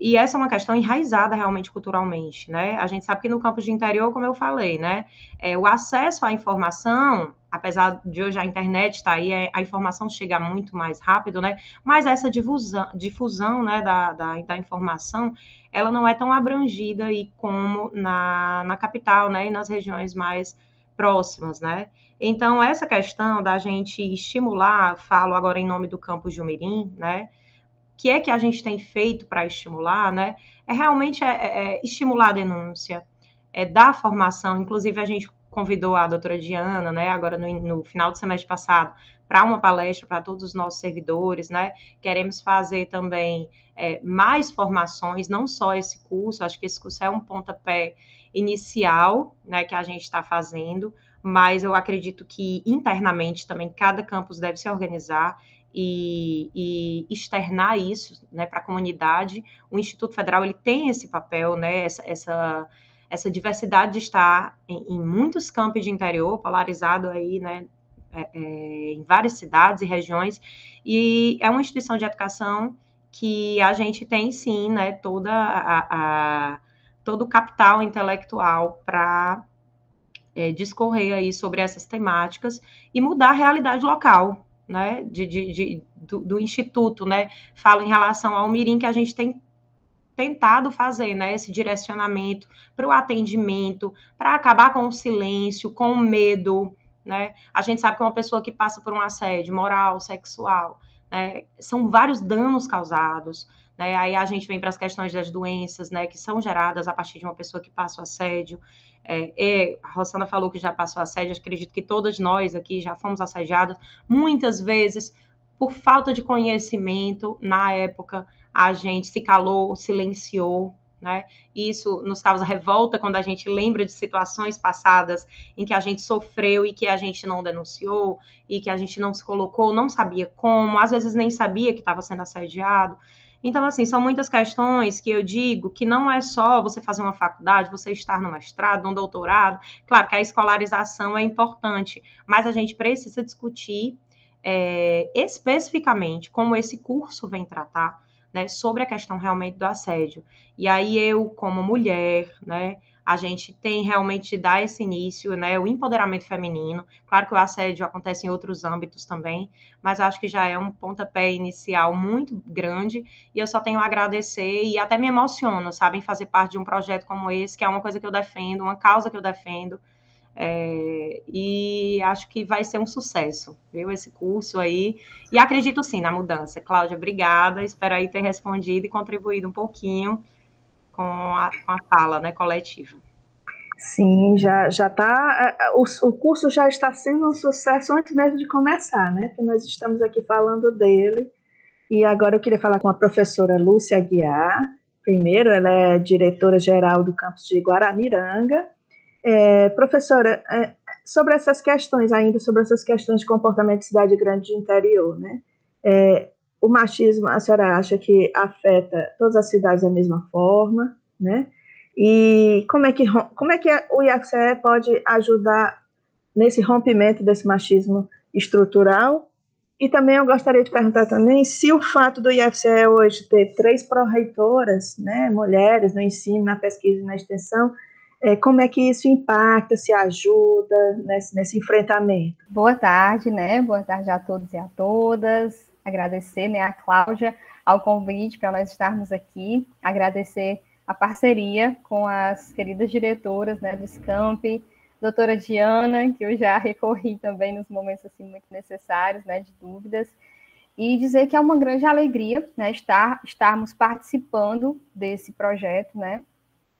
E essa é uma questão enraizada realmente culturalmente, né? A gente sabe que no campo de interior, como eu falei, né? É, o acesso à informação, apesar de hoje a internet estar tá aí, é, a informação chega muito mais rápido, né? Mas essa difusão, difusão né, da, da, da informação, ela não é tão abrangida aí como na, na capital, né? E nas regiões mais próximas, né? Então, essa questão da gente estimular, falo agora em nome do campus de Umirim, né? Que é que a gente tem feito para estimular, né? É realmente é, é, é estimular a denúncia, é dar formação. Inclusive, a gente convidou a doutora Diana, né, agora no, no final do semestre passado, para uma palestra para todos os nossos servidores, né? Queremos fazer também é, mais formações, não só esse curso, acho que esse curso é um pontapé inicial, né, que a gente está fazendo, mas eu acredito que internamente também cada campus deve se organizar e, e externar isso, né, para a comunidade. O Instituto Federal ele tem esse papel, né, essa, essa essa diversidade de estar em, em, muitos campos de interior, polarizado aí, né, é, é, em várias cidades e regiões, e é uma instituição de educação que a gente tem sim, né, toda a, a todo o capital intelectual para é, discorrer aí sobre essas temáticas e mudar a realidade local, né, de, de, de do, do, instituto, né, falo em relação ao Mirim que a gente tem tentado fazer, né, esse direcionamento para o atendimento, para acabar com o silêncio, com o medo, né? A gente sabe que uma pessoa que passa por um assédio moral, sexual, né, são vários danos causados, né? Aí a gente vem para as questões das doenças, né, que são geradas a partir de uma pessoa que passa o assédio. É, a Rosana falou que já passou assédio, acredito que todas nós aqui já fomos assediadas, muitas vezes por falta de conhecimento na época, a gente se calou, silenciou, né? Isso nos causa revolta quando a gente lembra de situações passadas em que a gente sofreu e que a gente não denunciou e que a gente não se colocou, não sabia como, às vezes nem sabia que estava sendo assediado. Então, assim, são muitas questões que eu digo que não é só você fazer uma faculdade, você estar no mestrado, no doutorado. Claro que a escolarização é importante, mas a gente precisa discutir é, especificamente como esse curso vem tratar né, sobre a questão realmente do assédio. E aí eu, como mulher, né, a gente tem realmente dar esse início, né, o empoderamento feminino. Claro que o assédio acontece em outros âmbitos também, mas acho que já é um pontapé inicial muito grande e eu só tenho a agradecer e até me emociono, sabe, em fazer parte de um projeto como esse, que é uma coisa que eu defendo, uma causa que eu defendo, é, e acho que vai ser um sucesso, viu, esse curso aí. E acredito sim na mudança. Cláudia, obrigada. Espero aí ter respondido e contribuído um pouquinho com a, com a fala né, coletiva.
Sim, já já está. O, o curso já está sendo um sucesso antes mesmo de começar, né? Que nós estamos aqui falando dele. E agora eu queria falar com a professora Lúcia Aguiar. Primeiro, ela é diretora geral do campus de Guaramiranga é, professora, é, sobre essas questões ainda, sobre essas questões de comportamento de cidade grande de interior, né? É, o machismo, a senhora acha que afeta todas as cidades da mesma forma, né? E como é que, como é que o IFCE pode ajudar nesse rompimento desse machismo estrutural? E também eu gostaria de perguntar também se o fato do IFCE hoje ter três pró-reitoras, né, mulheres no ensino, na pesquisa e na extensão, é, como é que isso impacta, se ajuda nesse, nesse enfrentamento?
Boa tarde, né? Boa tarde a todos e a todas. Agradecer, né, a Cláudia ao convite para nós estarmos aqui. Agradecer a parceria com as queridas diretoras, né, do Scamp, doutora Diana, que eu já recorri também nos momentos assim muito necessários, né, de dúvidas, e dizer que é uma grande alegria, né, estar estarmos participando desse projeto, né,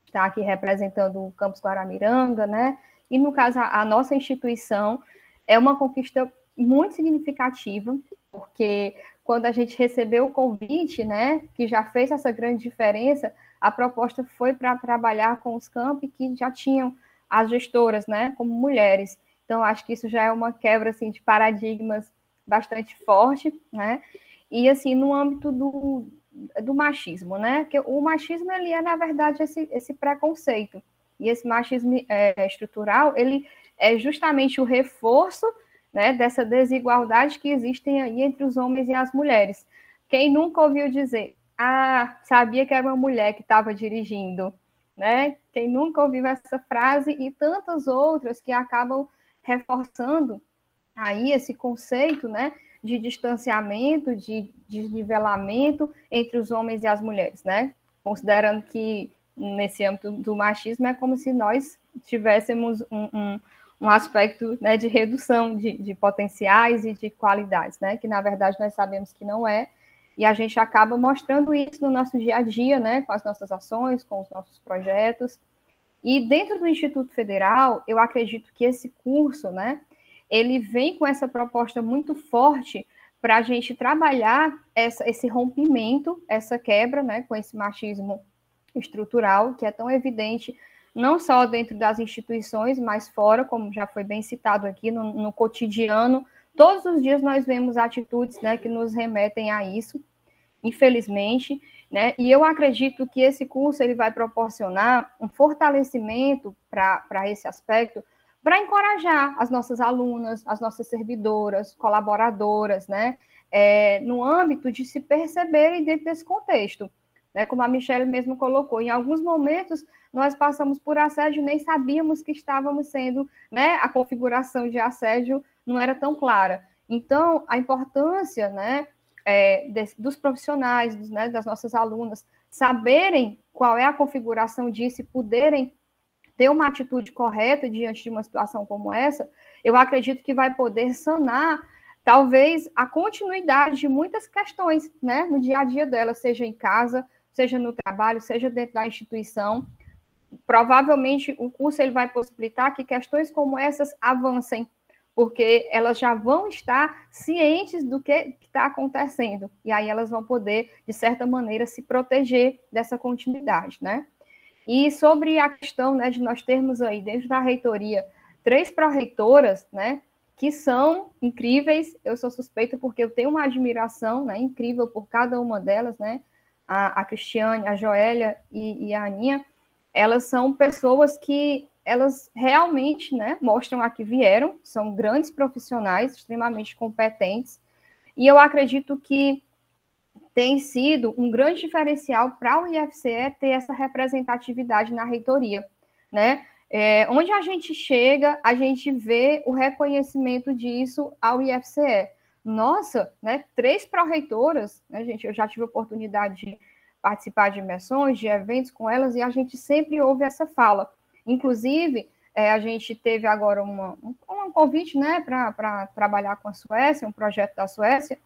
está aqui representando o Campus Guaramiranga, né? E no caso, a, a nossa instituição é uma conquista muito significativa, porque quando a gente recebeu o convite, né, que já fez essa grande diferença, a proposta foi para trabalhar com os campi que já tinham as gestoras, né, como mulheres. Então, acho que isso já é uma quebra, assim, de paradigmas bastante forte, né, e, assim, no âmbito do, do machismo, né? Que o machismo ele é na verdade esse, esse preconceito e esse machismo é, estrutural ele é justamente o reforço né, dessa desigualdade que existem aí entre os homens e as mulheres. Quem nunca ouviu dizer, ah, sabia que era uma mulher que estava dirigindo, né? Quem nunca ouviu essa frase e tantas outras que acabam reforçando aí esse conceito, né? De distanciamento, de desnivelamento entre os homens e as mulheres, né? Considerando que nesse âmbito do machismo é como se nós tivéssemos um, um, um aspecto né, de redução de, de, potenciais e de qualidades, né? Que na verdade nós sabemos que não é, e a gente acaba mostrando isso no nosso dia a dia, né? Com as nossas ações, com os nossos projetos. E dentro do Instituto Federal, eu acredito que esse curso, né, ele vem com essa proposta muito forte para a gente trabalhar essa, esse rompimento, essa quebra, né, com esse machismo estrutural que é tão evidente não só dentro das instituições, mas fora, como já foi bem citado aqui, no, no cotidiano. Todos os dias nós vemos atitudes né, que nos remetem a isso, infelizmente. Né? E eu acredito que esse curso ele vai proporcionar um fortalecimento para esse aspecto, para encorajar as nossas alunas, as nossas servidoras, colaboradoras, né? É, no âmbito de se perceberem dentro desse contexto. Né? Como a Michelle mesmo colocou, em alguns momentos nós passamos por assédio, nem sabíamos que estávamos sendo, né? A configuração de assédio não era tão clara. Então, a importância, né? É, de, dos profissionais, dos, né, das nossas alunas, saberem qual é a configuração disso e poderem ter uma atitude correta diante de uma situação como essa, eu acredito que vai poder sanar talvez a continuidade de muitas questões, né, no dia a dia dela, seja em casa, seja no trabalho, seja dentro da instituição. Provavelmente o curso ele vai possibilitar que questões como essas avancem, porque elas já vão estar cientes do que está acontecendo, e aí elas vão poder, de certa maneira, se proteger dessa continuidade, né? E sobre a questão né, de nós termos aí, dentro da reitoria, três pró-reitoras, né, que são incríveis, eu sou suspeita porque eu tenho uma admiração né, incrível por cada uma delas, né, a, a Cristiane, a Joélia e, e a Aninha, elas são pessoas que elas realmente né, mostram a que vieram, são grandes profissionais, extremamente competentes, e eu acredito que tem sido um grande diferencial para o IFCE ter essa representatividade na reitoria, né? É, onde a gente chega, a gente vê o reconhecimento disso ao IFCE. Nossa, né? Três pró-reitoras, né, gente? Eu já tive oportunidade de participar de imersões, de eventos com elas, e a gente sempre ouve essa fala. Inclusive, é, a gente teve agora uma, um, um convite né, para trabalhar com a Suécia, um projeto da Suécia,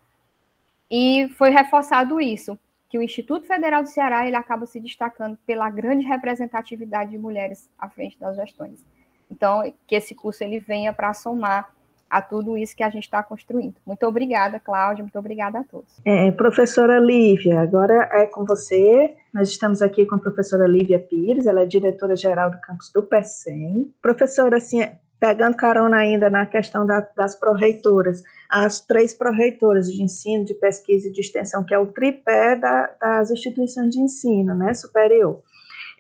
e foi reforçado isso, que o Instituto Federal do Ceará ele acaba se destacando pela grande representatividade de mulheres à frente das gestões. Então, que esse curso ele venha para somar a tudo isso que a gente está construindo. Muito obrigada, Cláudia, muito obrigada a todos.
É, professora Lívia, agora é com você. Nós estamos aqui com a professora Lívia Pires, ela é diretora-geral do campus do PECEM. Professora, assim, pegando carona ainda na questão da, das pró-reitoras, as três pró-reitoras de ensino, de pesquisa e de extensão, que é o tripé da, das instituições de ensino né, superior,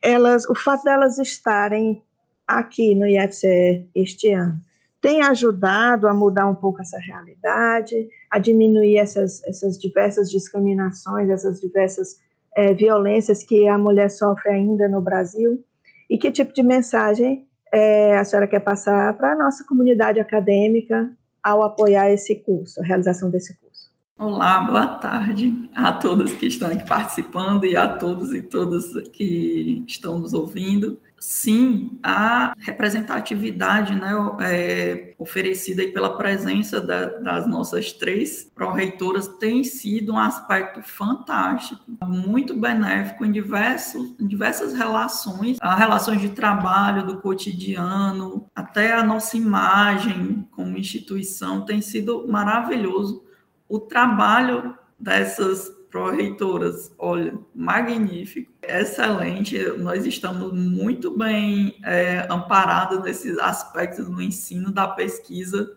elas, o fato delas estarem aqui no IFCE este ano tem ajudado a mudar um pouco essa realidade, a diminuir essas, essas diversas discriminações, essas diversas é, violências que a mulher sofre ainda no Brasil? E que tipo de mensagem é, a senhora quer passar para a nossa comunidade acadêmica ao apoiar esse curso, a realização desse curso?
Olá, boa tarde a todos que estão aqui participando e a todos e todas que estão nos ouvindo sim, a representatividade né, é, oferecida pela presença da, das nossas três pró-reitoras tem sido um aspecto fantástico, muito benéfico em, diversos, em diversas relações, as relações de trabalho, do cotidiano, até a nossa imagem como instituição tem sido maravilhoso. O trabalho dessas pró-reitoras, olha, magnífico, excelente. Nós estamos muito bem é, amparados nesses aspectos do ensino, da pesquisa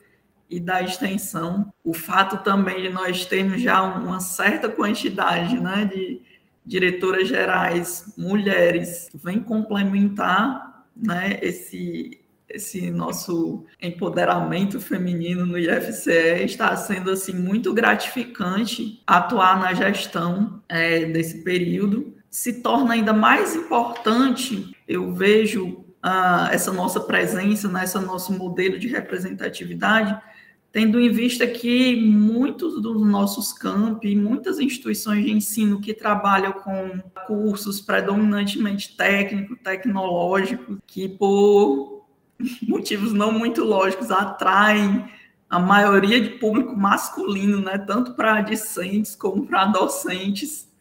e da extensão. O fato também de nós termos já uma certa quantidade né, de diretoras gerais mulheres vem complementar né, esse, esse nosso empoderamento feminino no IFCE está sendo assim muito gratificante atuar na gestão é, desse período. Se torna ainda mais importante, eu vejo ah, essa nossa presença, né, esse nosso modelo de representatividade, tendo em vista que muitos dos nossos campi, muitas instituições de ensino que trabalham com cursos predominantemente técnicos, tecnológicos, que por motivos não muito lógicos, atraem a maioria de público masculino, né, tanto para discentes como para docentes.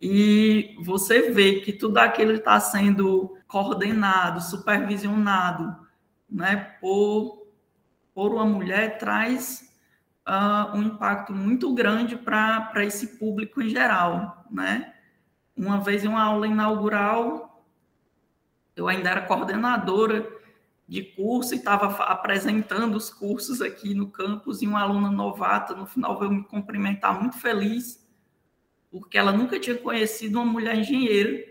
e você vê que tudo aquilo está sendo coordenado, supervisionado, né, por, por uma mulher, traz uh, um impacto muito grande para esse público em geral, né? Uma vez em uma aula inaugural, eu ainda era coordenadora de curso e estava apresentando os cursos aqui no campus e uma aluna novata no final veio me cumprimentar muito feliz porque ela nunca tinha conhecido uma mulher engenheira,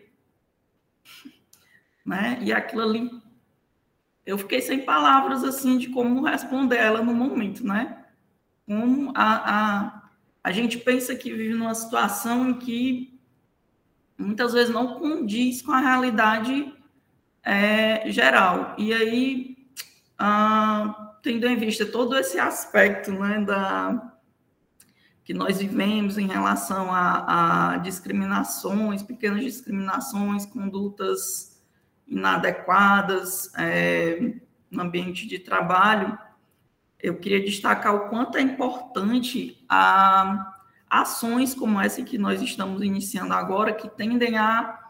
né? E aquilo ali eu fiquei sem palavras assim de como responder ela no momento, né? Como a, a, a gente pensa que vive numa situação em que muitas vezes não condiz com a realidade é, geral. E aí, ah, tendo em vista todo esse aspecto né, da, que nós vivemos em relação a, a discriminações, pequenas discriminações, condutas inadequadas é, no ambiente de trabalho, eu queria destacar o quanto é importante a ações como essa que nós estamos iniciando agora, que tendem a,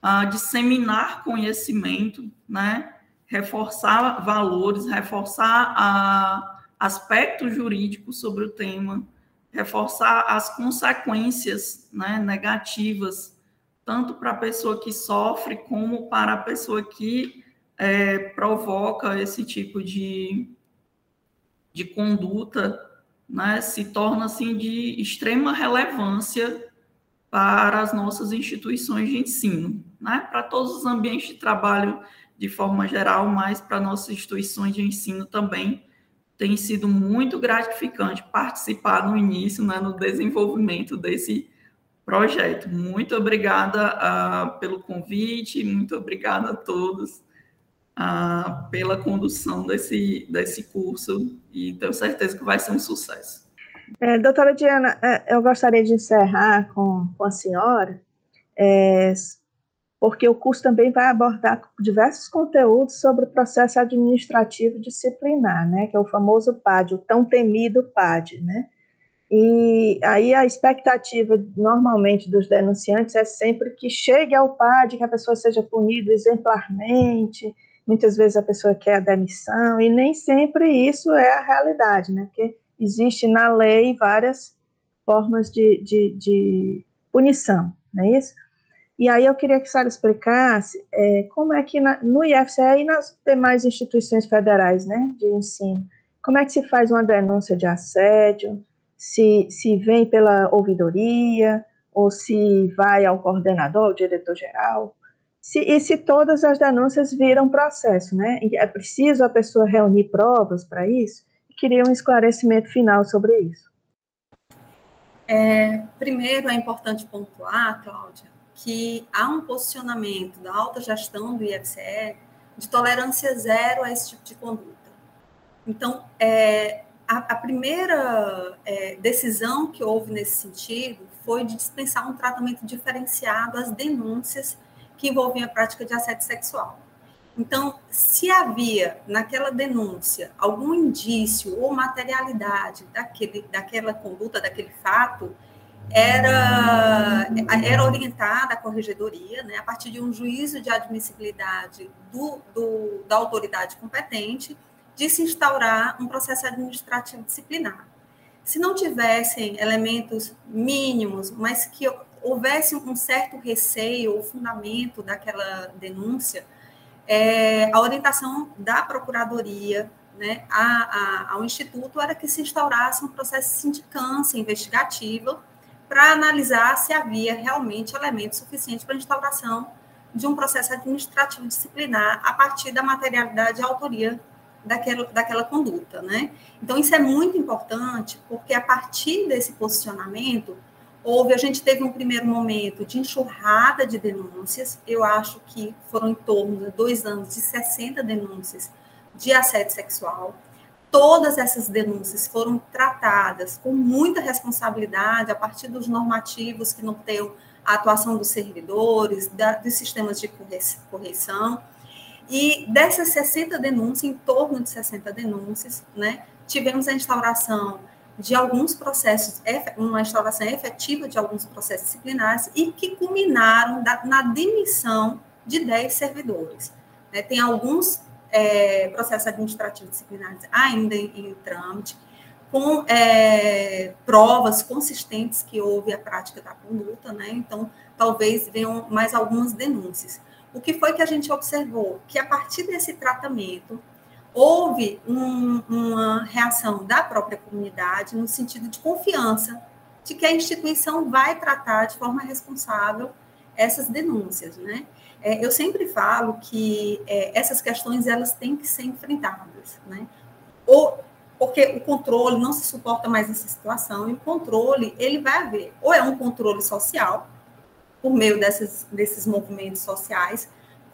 a disseminar conhecimento, né? reforçar valores, reforçar a, aspectos jurídicos sobre o tema, reforçar as consequências né, negativas, tanto para a pessoa que sofre, como para a pessoa que é, provoca esse tipo de, de conduta né, se torna assim de extrema relevância para as nossas instituições de ensino, né, para todos os ambientes de trabalho de forma geral, mas para nossas instituições de ensino também tem sido muito gratificante participar no início, né, no desenvolvimento desse projeto. Muito obrigada uh, pelo convite, muito obrigada a todos ah, pela condução desse, desse curso e tenho certeza que vai ser um sucesso.
É, doutora Diana, é, eu gostaria de encerrar com, com a senhora, é, porque o curso também vai abordar diversos conteúdos sobre o processo administrativo disciplinar, né, que é o famoso PAD, o tão temido PAD, né, e aí a expectativa normalmente dos denunciantes é sempre que chegue ao PAD, que a pessoa seja punida exemplarmente, muitas vezes a pessoa quer a demissão, e nem sempre isso é a realidade, né? Porque existe na lei várias formas de, de, de punição, não é isso? E aí eu queria que a senhora explicasse é, como é que na, no IFCE e nas demais instituições federais né, de ensino, como é que se faz uma denúncia de assédio, se, se vem pela ouvidoria, ou se vai ao coordenador, ao diretor-geral, se, e se todas as denúncias viram processo, né? É preciso a pessoa reunir provas para isso? Queria um esclarecimento final sobre isso.
É, primeiro, é importante pontuar, Cláudia, que há um posicionamento da alta gestão do IFCE de tolerância zero a esse tipo de conduta. Então, é, a, a, primeira é, decisão que houve nesse sentido foi de dispensar um tratamento diferenciado às denúncias que envolviam a prática de assédio sexual. Então, se havia naquela denúncia algum indício ou materialidade daquele, daquela conduta, daquele fato, era, era orientada a corregedoria, né, a partir de um juízo de admissibilidade do, do, da autoridade competente, de se instaurar um processo administrativo disciplinar. Se não tivessem elementos mínimos, mas que houvesse um certo receio ou fundamento daquela denúncia, é, a orientação da Procuradoria né, a, a, ao Instituto era que se instaurasse um processo de sindicância investigativa para analisar se havia realmente elementos suficientes para a instauração de um processo administrativo disciplinar a partir da materialidade e autoria daquela, daquela conduta. Né? Então, isso é muito importante, porque a partir desse posicionamento, Houve, a gente teve um primeiro momento de enxurrada de denúncias, eu acho que foram em torno de dois anos de 60 denúncias de assédio sexual. Todas essas denúncias foram tratadas com muita responsabilidade a partir dos normativos que norteiam a atuação dos servidores, da, dos sistemas de correção. E dessas 60 denúncias, em torno de 60 denúncias, né, tivemos a instauração de alguns processos, uma instauração efetiva de alguns processos disciplinares e que culminaram na demissão de 10 servidores. Né? Tem alguns é, processos administrativos disciplinares ainda em, em trâmite, com é, provas consistentes que houve a prática da conduta, né? Então, talvez venham mais algumas denúncias. O que foi que a gente observou? Que a partir desse tratamento, houve um, uma reação da própria comunidade no sentido de confiança de que a instituição vai tratar de forma responsável essas denúncias, né? É, eu sempre falo que é, essas questões elas têm que ser enfrentadas, né? Ou porque o controle não se suporta mais nessa situação e o controle ele vai haver ou é um controle social por meio dessas, desses movimentos sociais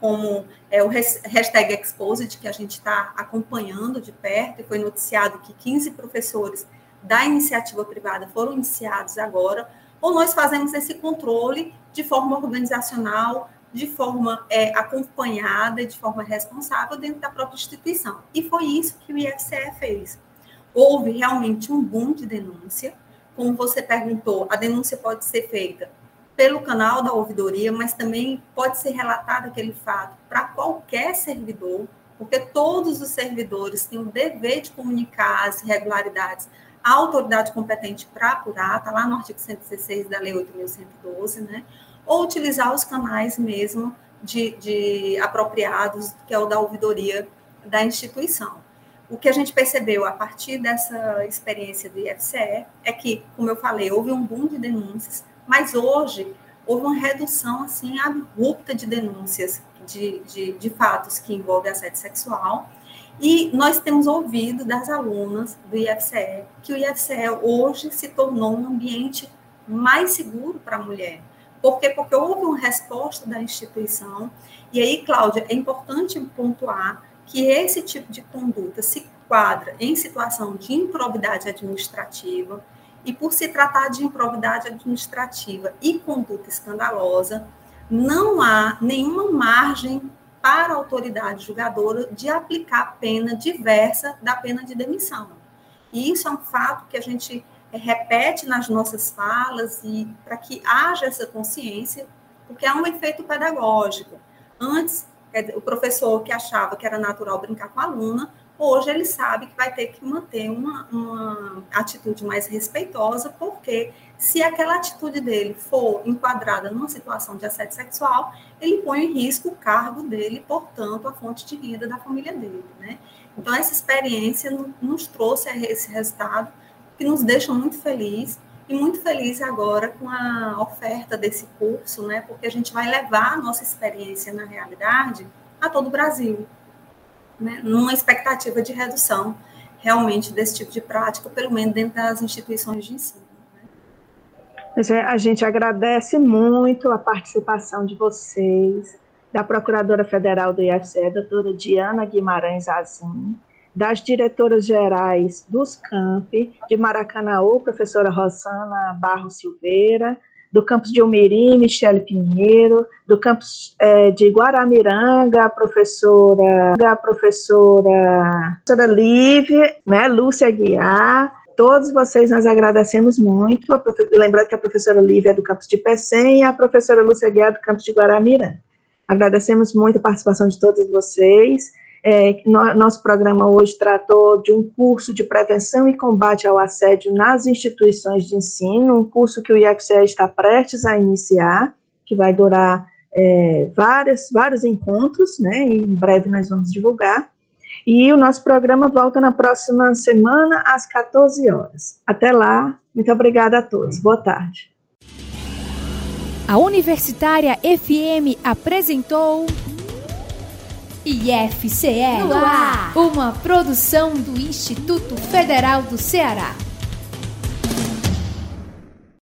como é o hashtag Exposed, que a gente está acompanhando de perto, e foi noticiado que 15 professores da iniciativa privada foram iniciados agora, ou nós fazemos esse controle de forma organizacional, de forma é, acompanhada de forma responsável dentro da própria instituição. E foi isso que o IFCE fez. Houve realmente um boom de denúncia. Como você perguntou, a denúncia pode ser feita pelo canal da ouvidoria, mas também pode ser relatado aquele fato para qualquer servidor, porque todos os servidores têm o dever de comunicar as irregularidades à autoridade competente para apurar, está lá no artigo 116 da Lei 8.112, né? Ou utilizar os canais mesmo de, de apropriados, que é o da ouvidoria da instituição. O que a gente percebeu a partir dessa experiência do IFCE é que, como eu falei, houve um boom de denúncias, mas hoje houve uma redução assim abrupta de denúncias de, de, de fatos que envolvem assédio sexual. E nós temos ouvido das alunas do IFCE que o IFCE hoje se tornou um ambiente mais seguro para a mulher. Por quê? Porque houve uma resposta da instituição. E aí, Cláudia, é importante pontuar que esse tipo de conduta se quadra em situação de improbidade administrativa, e por se tratar de improbidade administrativa e conduta escandalosa, não há nenhuma margem para a autoridade julgadora de aplicar pena diversa da pena de demissão. E isso é um fato que a gente repete nas nossas falas e para que haja essa consciência, porque há um efeito pedagógico. Antes, o professor que achava que era natural brincar com a aluna, hoje ele sabe que vai ter que manter uma, uma atitude mais respeitosa, porque se aquela atitude dele for enquadrada numa situação de assédio sexual, ele põe em risco o cargo dele, portanto, a fonte de renda da família dele, né? Então, essa experiência nos trouxe esse resultado que nos deixa muito feliz e muito feliz agora com a oferta desse curso, né? Porque a gente vai levar a nossa experiência na realidade a todo o Brasil, né? Numa expectativa de redução realmente desse tipo de prática, pelo menos dentro das instituições de ensino.
Né? A gente agradece muito a participação de vocês, da Procuradora Federal do IFCE, doutora Diana Guimarães Azim, das diretoras gerais dos campi, de Maracanaú, professora Rosana Barros Silveira, do campus de Almerim, Michele Pinheiro, do campus é, de Guaramiranga, a professora, a professora, professora Lívia, né, Lúcia Guiar, todos vocês nós agradecemos muito, lembrando que a professora Lívia é do campus de Pecém e a professora Lúcia Guiar do campus de Guaramiranga. Agradecemos muito a participação de todos vocês, é, no, nosso programa hoje tratou de um curso de prevenção e combate ao assédio nas instituições de ensino, um curso que o IFCE está prestes a iniciar, que vai durar é, várias, vários encontros, né, e em breve nós vamos divulgar. E o nosso programa volta na próxima semana, às 14 horas. Até lá, muito obrigada a todos. Boa tarde.
A Universitária FM apresentou. IFCE no ar, uma produção do Instituto Federal do Ceará.